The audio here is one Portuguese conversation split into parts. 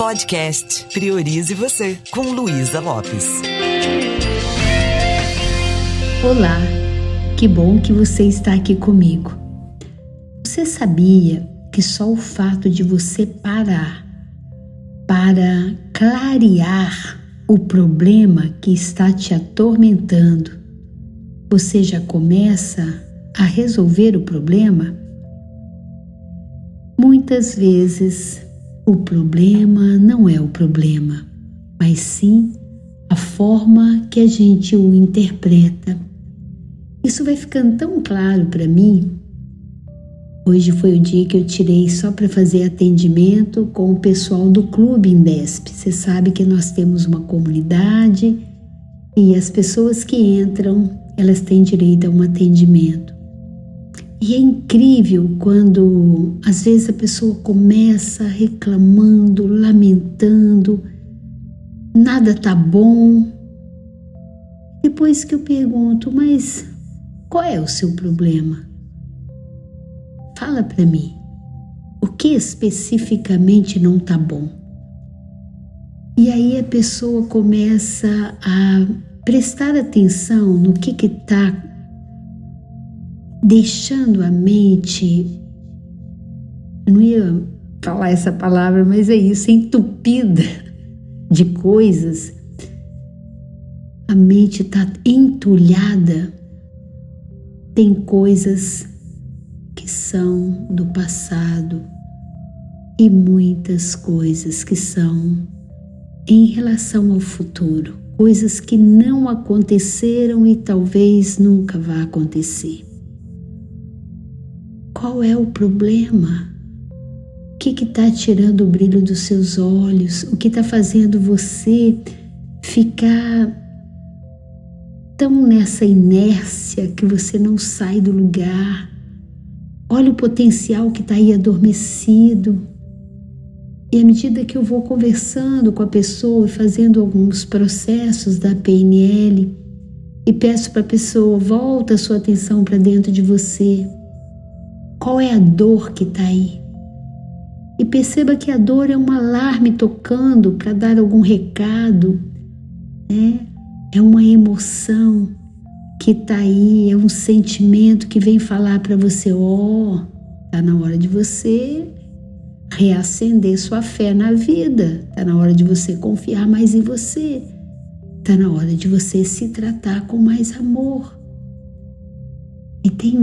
Podcast Priorize Você, com Luísa Lopes. Olá, que bom que você está aqui comigo. Você sabia que só o fato de você parar para clarear o problema que está te atormentando, você já começa a resolver o problema? Muitas vezes o problema não é o problema, mas sim a forma que a gente o interpreta. Isso vai ficando tão claro para mim. Hoje foi o dia que eu tirei só para fazer atendimento com o pessoal do Clube Indesp. Você sabe que nós temos uma comunidade e as pessoas que entram, elas têm direito a um atendimento. E é incrível quando às vezes a pessoa começa reclamando, lamentando, nada tá bom. Depois que eu pergunto, mas qual é o seu problema? Fala para mim. O que especificamente não tá bom? E aí a pessoa começa a prestar atenção no que que tá deixando a mente, eu não ia falar essa palavra, mas é isso, entupida de coisas. A mente está entulhada, tem coisas que são do passado e muitas coisas que são em relação ao futuro, coisas que não aconteceram e talvez nunca vá acontecer. Qual é o problema? O que está tirando o brilho dos seus olhos? O que está fazendo você ficar tão nessa inércia que você não sai do lugar? Olha o potencial que está aí adormecido. E à medida que eu vou conversando com a pessoa e fazendo alguns processos da PNL, e peço para a pessoa, volta a sua atenção para dentro de você. Qual é a dor que está aí? E perceba que a dor é um alarme tocando para dar algum recado, né? É uma emoção que está aí, é um sentimento que vem falar para você: ó, oh, tá na hora de você reacender sua fé na vida, tá na hora de você confiar mais em você, tá na hora de você se tratar com mais amor. E tem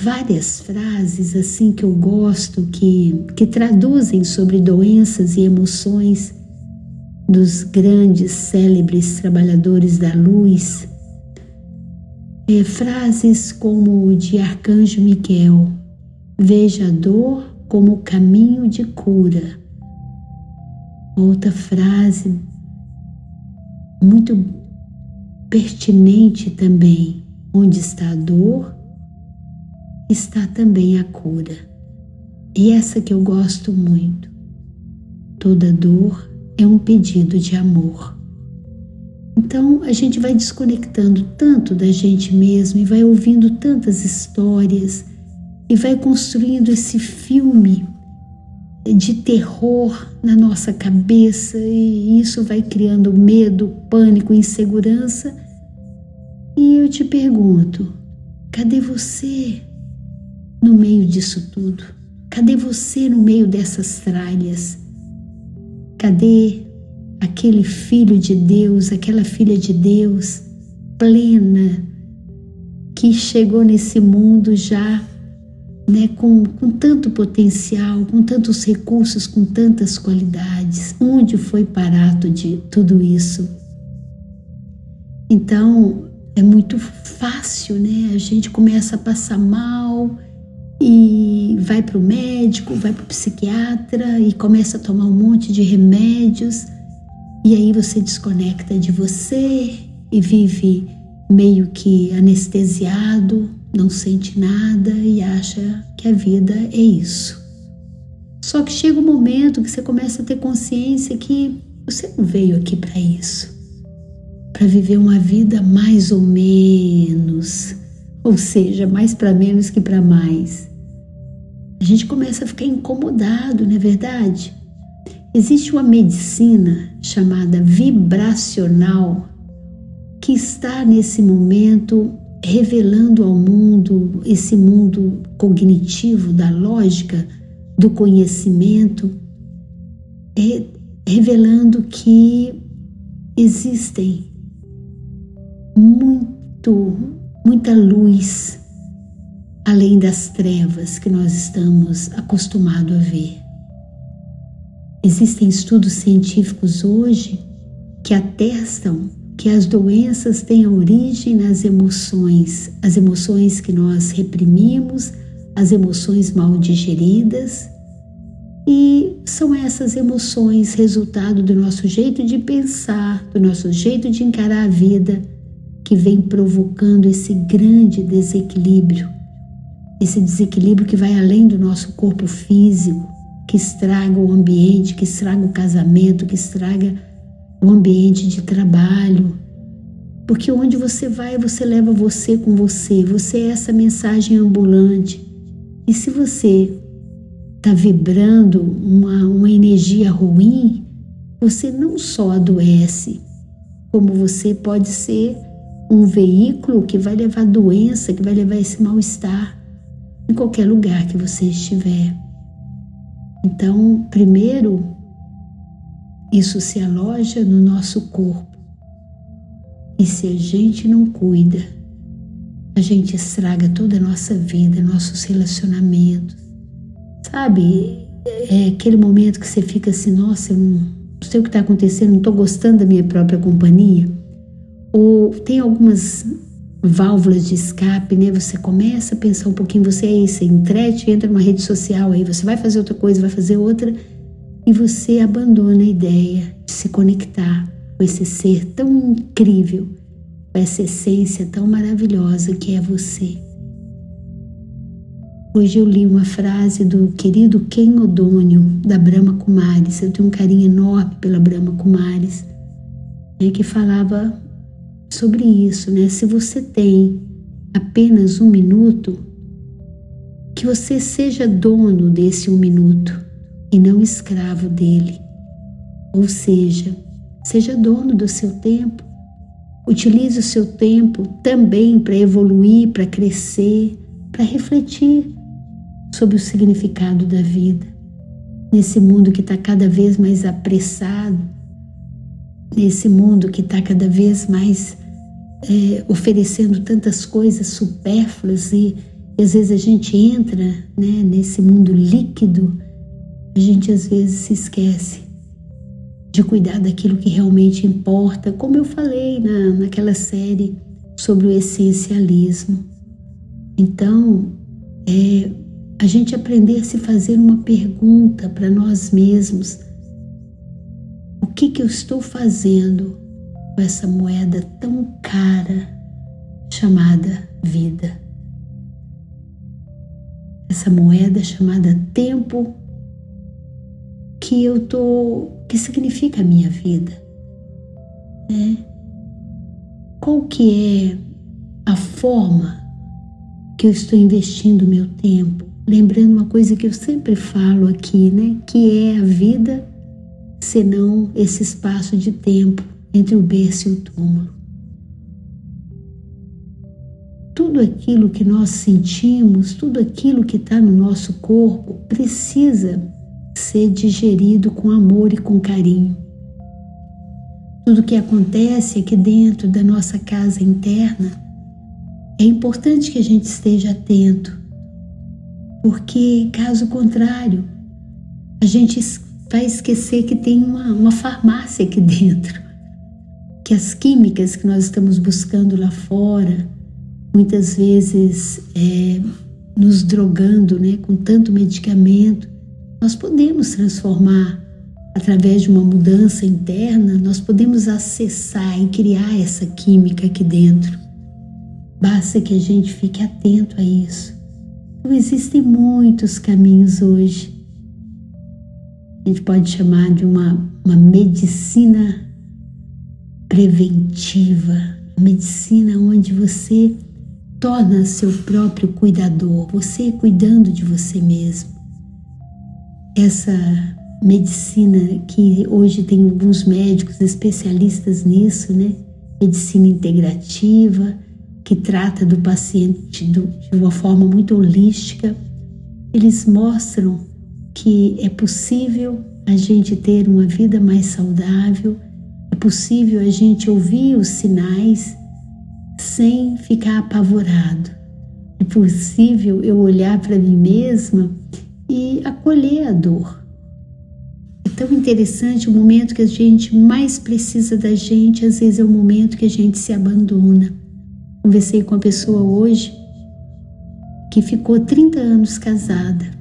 várias frases assim que eu gosto que, que traduzem sobre doenças e emoções dos grandes, célebres trabalhadores da luz. É, frases como de Arcanjo Miguel: Veja a dor como caminho de cura. Outra frase muito pertinente também: Onde está a dor, está também a cura. E essa que eu gosto muito. Toda dor é um pedido de amor. Então a gente vai desconectando tanto da gente mesmo e vai ouvindo tantas histórias e vai construindo esse filme de terror na nossa cabeça e isso vai criando medo, pânico, insegurança. E eu te pergunto, cadê você? No meio disso tudo? Cadê você no meio dessas tralhas? Cadê aquele filho de Deus, aquela filha de Deus plena que chegou nesse mundo já né, com, com tanto potencial, com tantos recursos, com tantas qualidades? Onde foi parar de tudo isso? Então é muito fácil, né? A gente começa a passar mal e vai para o médico, vai para o psiquiatra e começa a tomar um monte de remédios. E aí você desconecta de você e vive meio que anestesiado, não sente nada e acha que a vida é isso. Só que chega um momento que você começa a ter consciência que você não veio aqui para isso, para viver uma vida mais ou menos ou seja, mais para menos que para mais. A gente começa a ficar incomodado, não é verdade? Existe uma medicina chamada vibracional que está nesse momento revelando ao mundo, esse mundo cognitivo da lógica, do conhecimento, é, revelando que existem muito, muita luz além das trevas que nós estamos acostumados a ver. Existem estudos científicos hoje que atestam que as doenças têm origem nas emoções, as emoções que nós reprimimos, as emoções mal digeridas, e são essas emoções resultado do nosso jeito de pensar, do nosso jeito de encarar a vida, que vem provocando esse grande desequilíbrio, esse desequilíbrio que vai além do nosso corpo físico, que estraga o ambiente, que estraga o casamento, que estraga o ambiente de trabalho. Porque onde você vai, você leva você com você. Você é essa mensagem ambulante. E se você está vibrando uma, uma energia ruim, você não só adoece, como você pode ser um veículo que vai levar doença, que vai levar esse mal-estar em qualquer lugar que você estiver. Então, primeiro, isso se aloja no nosso corpo. E se a gente não cuida, a gente estraga toda a nossa vida, nossos relacionamentos. Sabe, é aquele momento que você fica assim, nossa, eu não sei o que está acontecendo, não estou gostando da minha própria companhia. Ou tem algumas válvulas de escape, né? Você começa a pensar um pouquinho, você é isso, você entrete, entra numa rede social, aí você vai fazer outra coisa, vai fazer outra, e você abandona a ideia de se conectar com esse ser tão incrível, com essa essência tão maravilhosa que é você. Hoje eu li uma frase do querido Ken Odônio, da Brahma Kumaris. Eu tenho um carinho enorme pela Brahma Kumaris, né, que falava sobre isso, né? Se você tem apenas um minuto, que você seja dono desse um minuto e não escravo dele. Ou seja, seja dono do seu tempo. Utilize o seu tempo também para evoluir, para crescer, para refletir sobre o significado da vida. Nesse mundo que está cada vez mais apressado, nesse mundo que está cada vez mais é, oferecendo tantas coisas supérfluas e, e, às vezes a gente entra né, nesse mundo líquido, a gente às vezes se esquece de cuidar daquilo que realmente importa, como eu falei na, naquela série sobre o essencialismo. Então, é, a gente aprender a se fazer uma pergunta para nós mesmos: que, que eu estou fazendo com essa moeda tão cara chamada vida? Essa moeda chamada tempo que eu tô, que significa a minha vida, né? Qual que é a forma que eu estou investindo o meu tempo? Lembrando uma coisa que eu sempre falo aqui, né? Que é a vida, senão esse espaço de tempo entre o berço e o túmulo. Tudo aquilo que nós sentimos, tudo aquilo que está no nosso corpo precisa ser digerido com amor e com carinho. Tudo que acontece aqui dentro da nossa casa interna é importante que a gente esteja atento, porque caso contrário, a gente vai esquecer que tem uma, uma farmácia aqui dentro, que as químicas que nós estamos buscando lá fora, muitas vezes é, nos drogando né, com tanto medicamento, nós podemos transformar através de uma mudança interna, nós podemos acessar e criar essa química aqui dentro. Basta que a gente fique atento a isso. Então, existem muitos caminhos hoje. A gente pode chamar de uma, uma medicina preventiva, medicina onde você torna seu próprio cuidador, você cuidando de você mesmo essa medicina que hoje tem alguns médicos especialistas nisso, né? Medicina integrativa, que trata do paciente de uma forma muito holística. Eles mostram que é possível a gente ter uma vida mais saudável, é possível a gente ouvir os sinais sem ficar apavorado. É possível eu olhar para mim mesma e acolher a dor. É tão interessante o momento que a gente mais precisa da gente, às vezes é o momento que a gente se abandona. Conversei com uma pessoa hoje que ficou 30 anos casada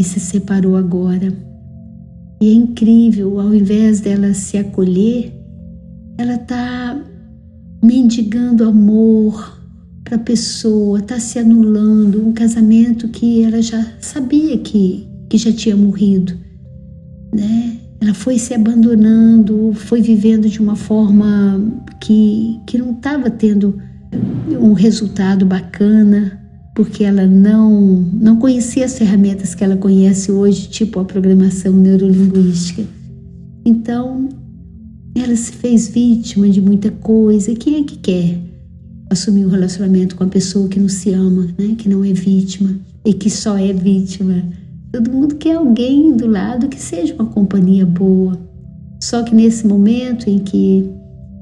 e se separou agora. E é incrível, ao invés dela se acolher, ela está mendigando amor para a pessoa, está se anulando um casamento que ela já sabia que, que já tinha morrido, né? Ela foi se abandonando, foi vivendo de uma forma que, que não estava tendo um resultado bacana, porque ela não, não conhecia as ferramentas que ela conhece hoje, tipo a programação neurolinguística. Então, ela se fez vítima de muita coisa. Quem é que quer assumir um relacionamento com a pessoa que não se ama, né? que não é vítima e que só é vítima? Todo mundo quer alguém do lado que seja uma companhia boa. Só que nesse momento em que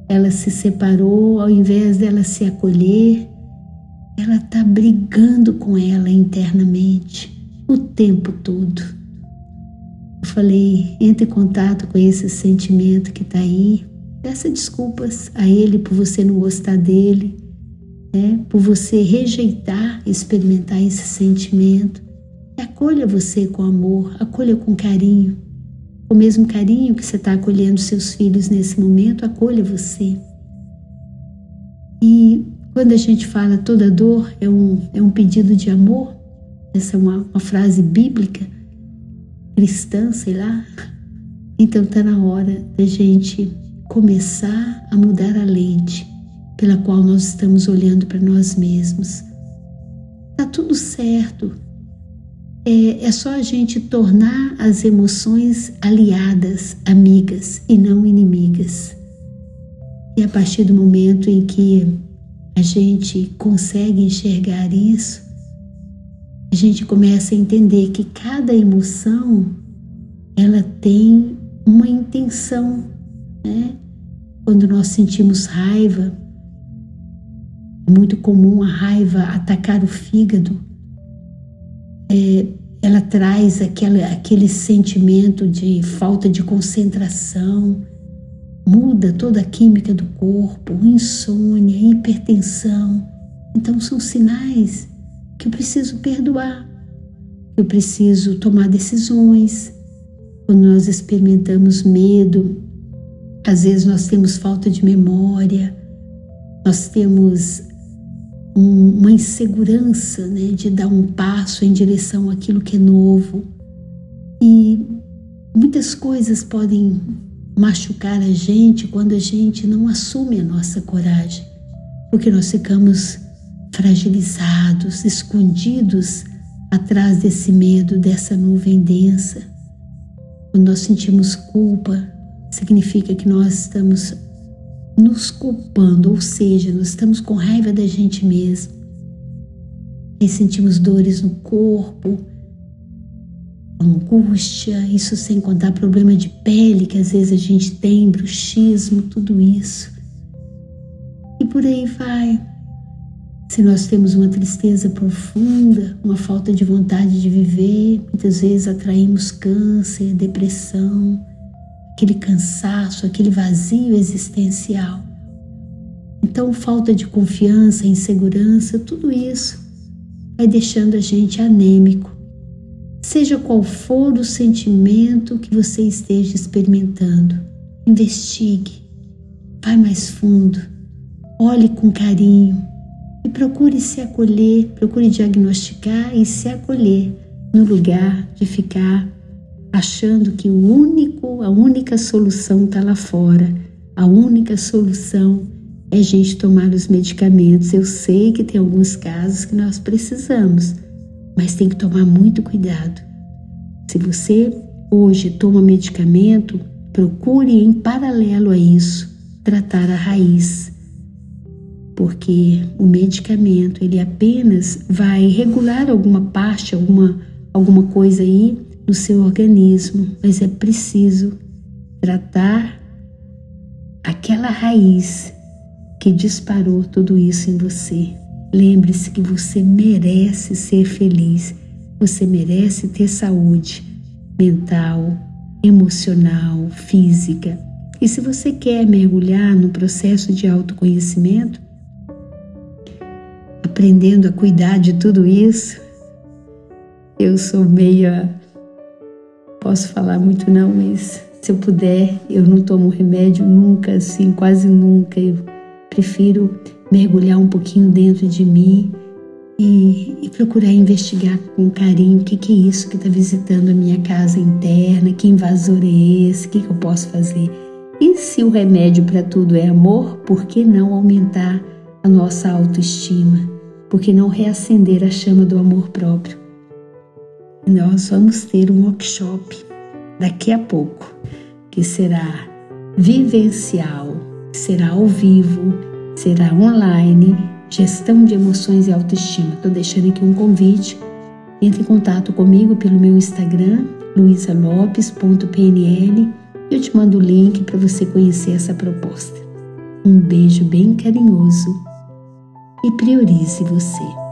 ela se separou, ao invés dela se acolher, ela está brigando com ela internamente o tempo todo. Eu falei, entre em contato com esse sentimento que está aí. Peça desculpas a ele por você não gostar dele, né? por você rejeitar experimentar esse sentimento. E acolha você com amor, acolha com carinho. O mesmo carinho que você está acolhendo seus filhos nesse momento, acolha você. E quando a gente fala toda dor é um, é um pedido de amor, essa é uma, uma frase bíblica, cristã, sei lá. Então está na hora da gente começar a mudar a lente pela qual nós estamos olhando para nós mesmos. Tá tudo certo. É, é só a gente tornar as emoções aliadas, amigas e não inimigas. E a partir do momento em que a gente consegue enxergar isso, a gente começa a entender que cada emoção ela tem uma intenção, né? Quando nós sentimos raiva, é muito comum a raiva atacar o fígado. É, ela traz aquela, aquele sentimento de falta de concentração, muda toda a química do corpo, insônia, hipertensão. Então são sinais que eu preciso perdoar, eu preciso tomar decisões. Quando nós experimentamos medo, às vezes nós temos falta de memória, nós temos um, uma insegurança né, de dar um passo em direção àquilo que é novo. E muitas coisas podem machucar a gente quando a gente não assume a nossa coragem, porque nós ficamos fragilizados, escondidos atrás desse medo, dessa nuvem densa. Quando nós sentimos culpa, significa que nós estamos nos culpando, ou seja, nós estamos com raiva da gente mesmo. E sentimos dores no corpo, angústia, isso sem contar problema de pele que às vezes a gente tem, bruxismo, tudo isso. E por aí vai. Se nós temos uma tristeza profunda, uma falta de vontade de viver, muitas vezes atraímos câncer, depressão, aquele cansaço, aquele vazio existencial. Então, falta de confiança, insegurança, tudo isso vai deixando a gente anêmico. Seja qual for o sentimento que você esteja experimentando, investigue, vai mais fundo, olhe com carinho e procure se acolher, procure diagnosticar e se acolher no lugar de ficar achando que o único, a única solução está lá fora. A única solução é a gente tomar os medicamentos. Eu sei que tem alguns casos que nós precisamos, mas tem que tomar muito cuidado. Se você hoje toma medicamento, procure em paralelo a isso tratar a raiz. Porque o medicamento, ele apenas vai regular alguma parte, alguma alguma coisa aí no seu organismo, mas é preciso tratar aquela raiz que disparou tudo isso em você. Lembre-se que você merece ser feliz, você merece ter saúde mental, emocional, física. E se você quer mergulhar no processo de autoconhecimento, aprendendo a cuidar de tudo isso, eu sou meia. Posso falar muito não, mas se eu puder, eu não tomo remédio nunca, assim, quase nunca. Eu prefiro mergulhar um pouquinho dentro de mim e, e procurar investigar com carinho o que, que é isso que está visitando a minha casa interna, que invasor é esse, o que, que eu posso fazer. E se o remédio para tudo é amor, por que não aumentar a nossa autoestima? Por que não reacender a chama do amor próprio? Nós vamos ter um workshop daqui a pouco, que será vivencial, será ao vivo, será online, gestão de emoções e autoestima. Estou deixando aqui um convite. Entre em contato comigo pelo meu Instagram, luisalopes.pnl. Eu te mando o link para você conhecer essa proposta. Um beijo bem carinhoso e priorize você.